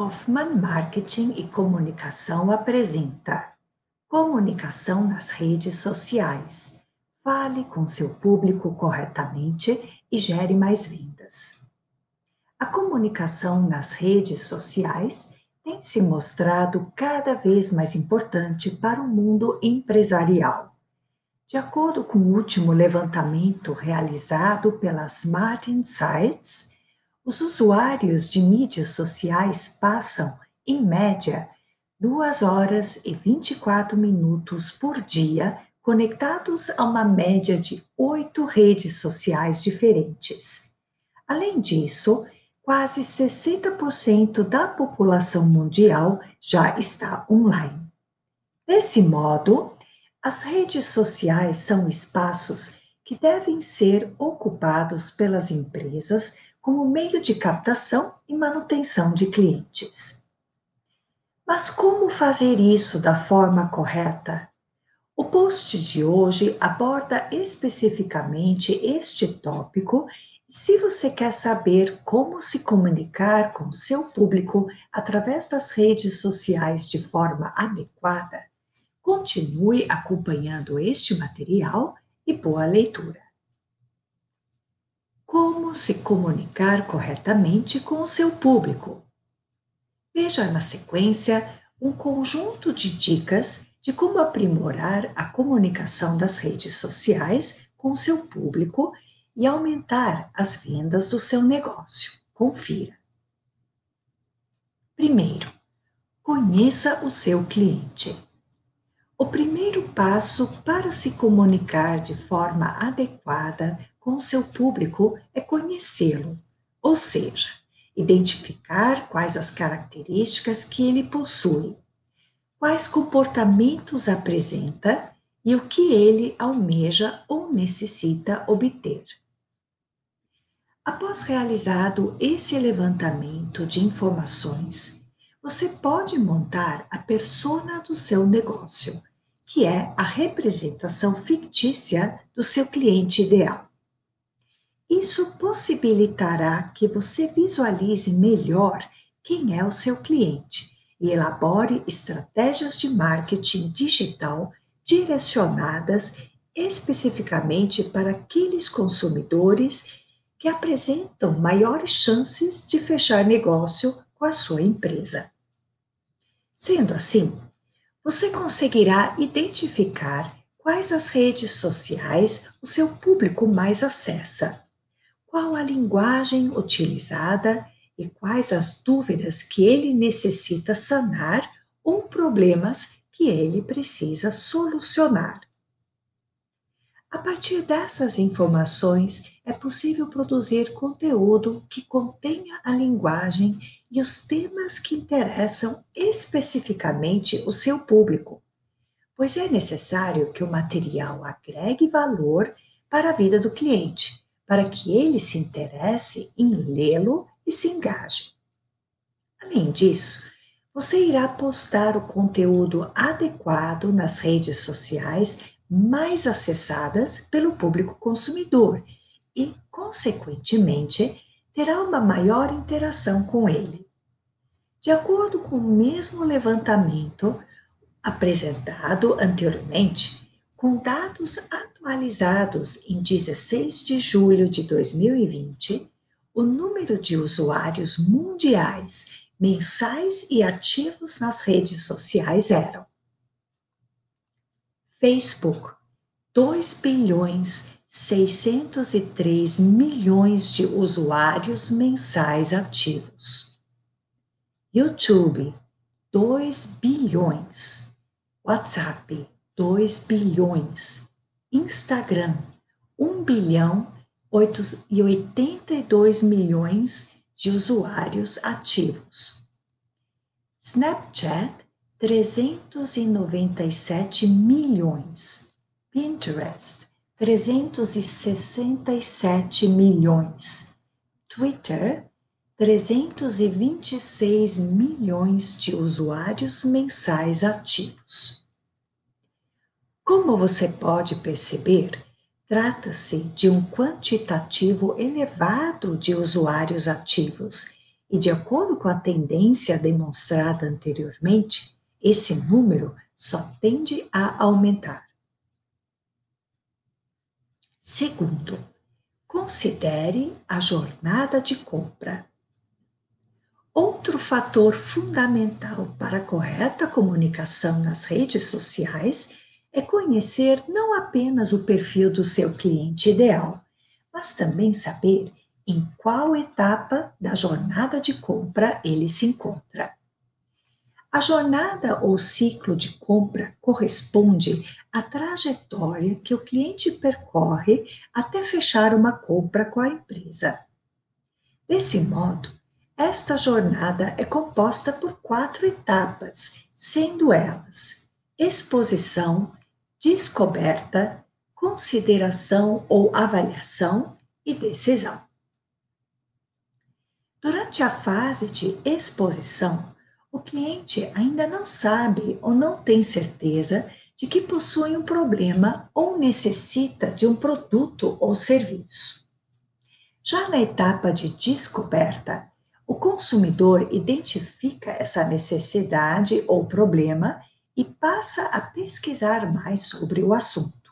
Hoffman Marketing e Comunicação apresenta Comunicação nas redes sociais. Fale com seu público corretamente e gere mais vendas. A comunicação nas redes sociais tem se mostrado cada vez mais importante para o mundo empresarial. De acordo com o último levantamento realizado pela Smart Insights, os usuários de mídias sociais passam, em média, 2 horas e 24 minutos por dia conectados a uma média de oito redes sociais diferentes. Além disso, quase 60% da população mundial já está online. Desse modo, as redes sociais são espaços que devem ser ocupados pelas empresas como meio de captação e manutenção de clientes. Mas como fazer isso da forma correta? O post de hoje aborda especificamente este tópico e se você quer saber como se comunicar com seu público através das redes sociais de forma adequada, continue acompanhando este material e boa leitura como se comunicar corretamente com o seu público. Veja na sequência um conjunto de dicas de como aprimorar a comunicação das redes sociais com o seu público e aumentar as vendas do seu negócio. Confira. Primeiro, conheça o seu cliente. O primeiro passo para se comunicar de forma adequada com seu público é conhecê-lo, ou seja, identificar quais as características que ele possui, quais comportamentos apresenta e o que ele almeja ou necessita obter. Após realizado esse levantamento de informações, você pode montar a persona do seu negócio, que é a representação fictícia do seu cliente ideal. Isso possibilitará que você visualize melhor quem é o seu cliente e elabore estratégias de marketing digital direcionadas especificamente para aqueles consumidores que apresentam maiores chances de fechar negócio com a sua empresa. Sendo assim, você conseguirá identificar quais as redes sociais o seu público mais acessa qual a linguagem utilizada e quais as dúvidas que ele necessita sanar ou problemas que ele precisa solucionar. A partir dessas informações, é possível produzir conteúdo que contenha a linguagem e os temas que interessam especificamente o seu público, pois é necessário que o material agregue valor para a vida do cliente para que ele se interesse em lê-lo e se engaje. Além disso, você irá postar o conteúdo adequado nas redes sociais mais acessadas pelo público consumidor e, consequentemente, terá uma maior interação com ele. De acordo com o mesmo levantamento apresentado anteriormente, com dados atualizados em 16 de julho de 2020, o número de usuários mundiais mensais e ativos nas redes sociais eram Facebook, 2 bilhões 603 milhões de usuários mensais ativos. YouTube, 2 bilhões. WhatsApp, 2 bilhões. Instagram, 1 bilhão e 82 milhões de usuários ativos. Snapchat, 397 milhões. Pinterest, 367 milhões. Twitter, 326 milhões de usuários mensais ativos. Como você pode perceber, trata-se de um quantitativo elevado de usuários ativos e, de acordo com a tendência demonstrada anteriormente, esse número só tende a aumentar. Segundo, considere a jornada de compra. Outro fator fundamental para a correta comunicação nas redes sociais é conhecer não apenas o perfil do seu cliente ideal, mas também saber em qual etapa da jornada de compra ele se encontra. A jornada ou ciclo de compra corresponde à trajetória que o cliente percorre até fechar uma compra com a empresa. Desse modo, esta jornada é composta por quatro etapas, sendo elas exposição, descoberta, consideração ou avaliação e decisão. Durante a fase de exposição, o cliente ainda não sabe ou não tem certeza de que possui um problema ou necessita de um produto ou serviço. Já na etapa de descoberta, o consumidor identifica essa necessidade ou problema e passa a pesquisar mais sobre o assunto.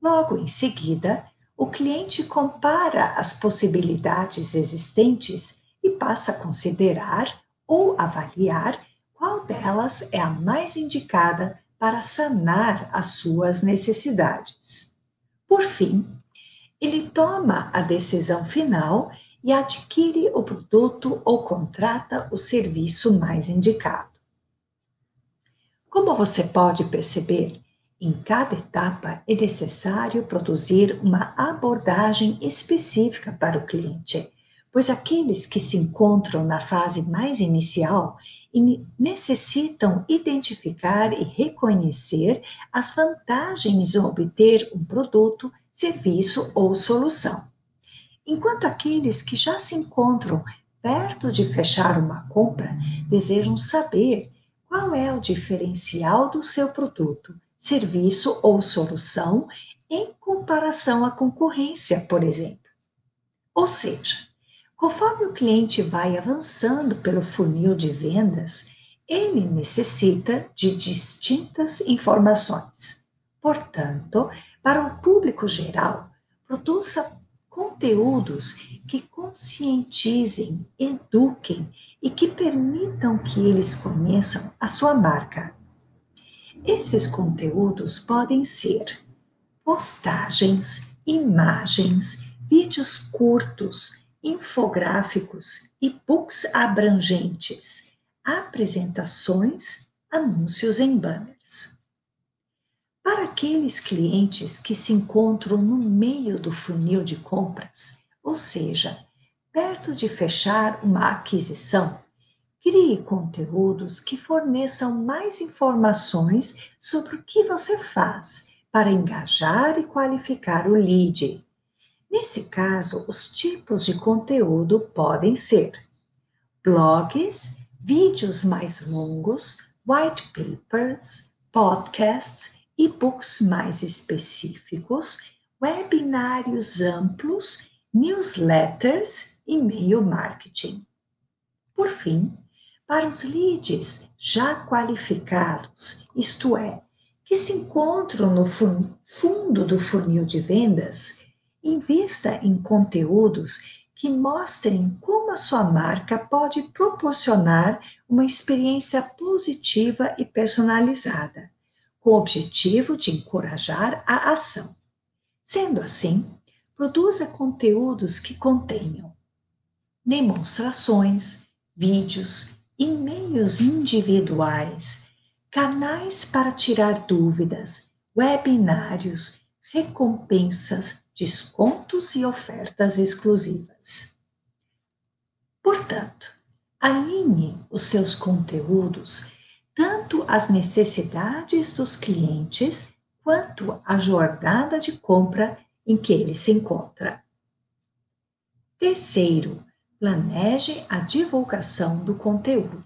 Logo em seguida, o cliente compara as possibilidades existentes e passa a considerar ou avaliar qual delas é a mais indicada para sanar as suas necessidades. Por fim, ele toma a decisão final e adquire o produto ou contrata o serviço mais indicado. Como você pode perceber, em cada etapa é necessário produzir uma abordagem específica para o cliente, pois aqueles que se encontram na fase mais inicial necessitam identificar e reconhecer as vantagens de obter um produto, serviço ou solução. Enquanto aqueles que já se encontram perto de fechar uma compra desejam saber qual é o diferencial do seu produto, serviço ou solução em comparação à concorrência, por exemplo. Ou seja, Conforme o cliente vai avançando pelo funil de vendas, ele necessita de distintas informações. Portanto, para o público geral, produza conteúdos que conscientizem, eduquem e que permitam que eles conheçam a sua marca. Esses conteúdos podem ser postagens, imagens, vídeos curtos, infográficos, e-books abrangentes, apresentações, anúncios em banners. Para aqueles clientes que se encontram no meio do funil de compras, ou seja, perto de fechar uma aquisição, crie conteúdos que forneçam mais informações sobre o que você faz para engajar e qualificar o lead. Nesse caso, os tipos de conteúdo podem ser blogs, vídeos mais longos, white papers, podcasts, e-books mais específicos, webinários amplos, newsletters, e-mail marketing. Por fim, para os leads já qualificados, isto é, que se encontram no fundo do funil de vendas, Invista em conteúdos que mostrem como a sua marca pode proporcionar uma experiência positiva e personalizada, com o objetivo de encorajar a ação. Sendo assim, produza conteúdos que contenham demonstrações, vídeos, e-mails individuais, canais para tirar dúvidas, webinários, recompensas, descontos e ofertas exclusivas. Portanto, alinhe os seus conteúdos tanto às necessidades dos clientes quanto à jornada de compra em que ele se encontra. Terceiro, planeje a divulgação do conteúdo.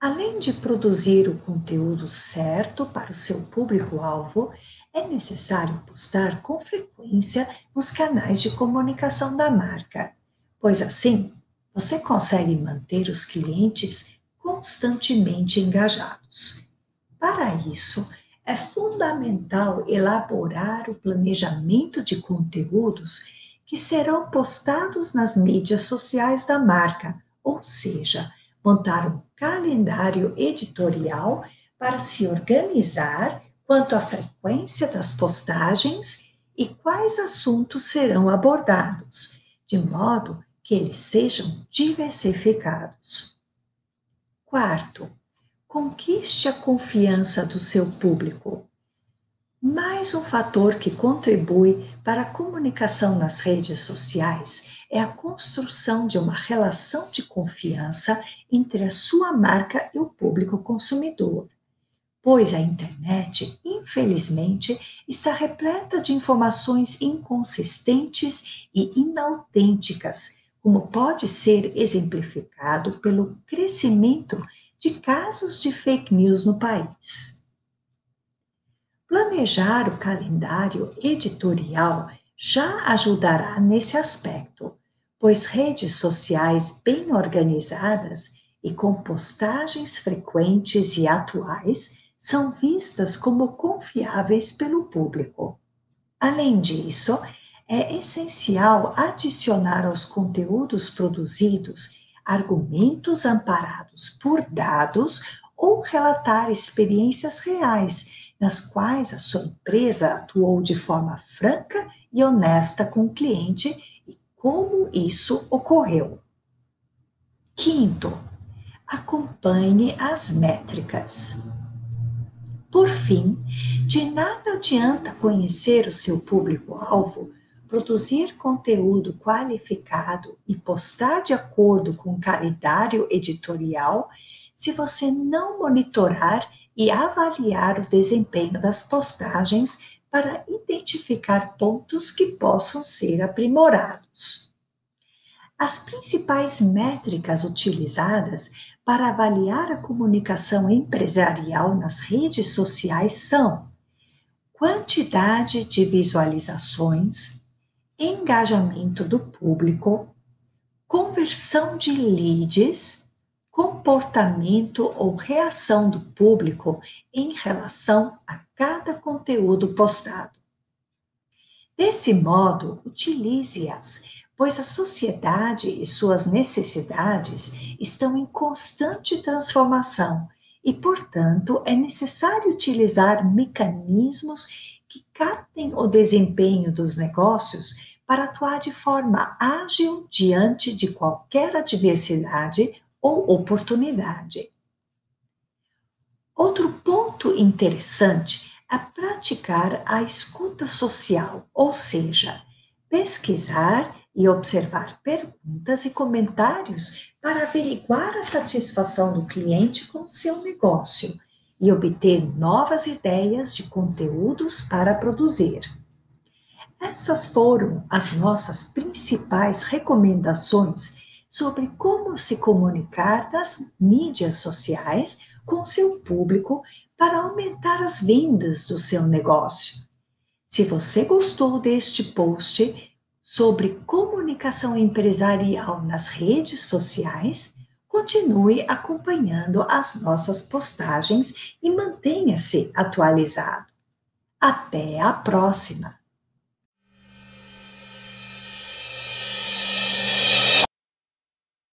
Além de produzir o conteúdo certo para o seu público-alvo, é necessário postar com frequência nos canais de comunicação da marca, pois assim você consegue manter os clientes constantemente engajados. Para isso, é fundamental elaborar o planejamento de conteúdos que serão postados nas mídias sociais da marca, ou seja, montar um calendário editorial para se organizar quanto à frequência das postagens e quais assuntos serão abordados, de modo que eles sejam diversificados. Quarto, conquiste a confiança do seu público. Mais um fator que contribui para a comunicação nas redes sociais é a construção de uma relação de confiança entre a sua marca e o público consumidor. Pois a internet, infelizmente, está repleta de informações inconsistentes e inautênticas, como pode ser exemplificado pelo crescimento de casos de fake news no país. Planejar o calendário editorial já ajudará nesse aspecto, pois redes sociais bem organizadas e com postagens frequentes e atuais são vistas como confiáveis pelo público. Além disso, é essencial adicionar aos conteúdos produzidos argumentos amparados por dados ou relatar experiências reais nas quais a sua empresa atuou de forma franca e honesta com o cliente e como isso ocorreu. Quinto, acompanhe as métricas. Por fim, de nada adianta conhecer o seu público-alvo, produzir conteúdo qualificado e postar de acordo com o calendário editorial se você não monitorar e avaliar o desempenho das postagens para identificar pontos que possam ser aprimorados. As principais métricas utilizadas para avaliar a comunicação empresarial nas redes sociais são quantidade de visualizações, engajamento do público, conversão de leads, comportamento ou reação do público em relação a cada conteúdo postado. Desse modo, utilize-as, pois a sociedade e suas necessidades estão em constante transformação e, portanto, é necessário utilizar mecanismos que captem o desempenho dos negócios para atuar de forma ágil diante de qualquer adversidade ou oportunidade. Outro ponto interessante é praticar a escuta social, ou seja, pesquisar e observar perguntas e comentários para averiguar a satisfação do cliente com o seu negócio e obter novas ideias de conteúdos para produzir. Essas foram as nossas principais recomendações sobre como se comunicar nas mídias sociais com seu público para aumentar as vendas do seu negócio. Se você gostou deste post sobre comunicação empresarial nas redes sociais, continue acompanhando as nossas postagens e mantenha-se atualizado. Até a próxima!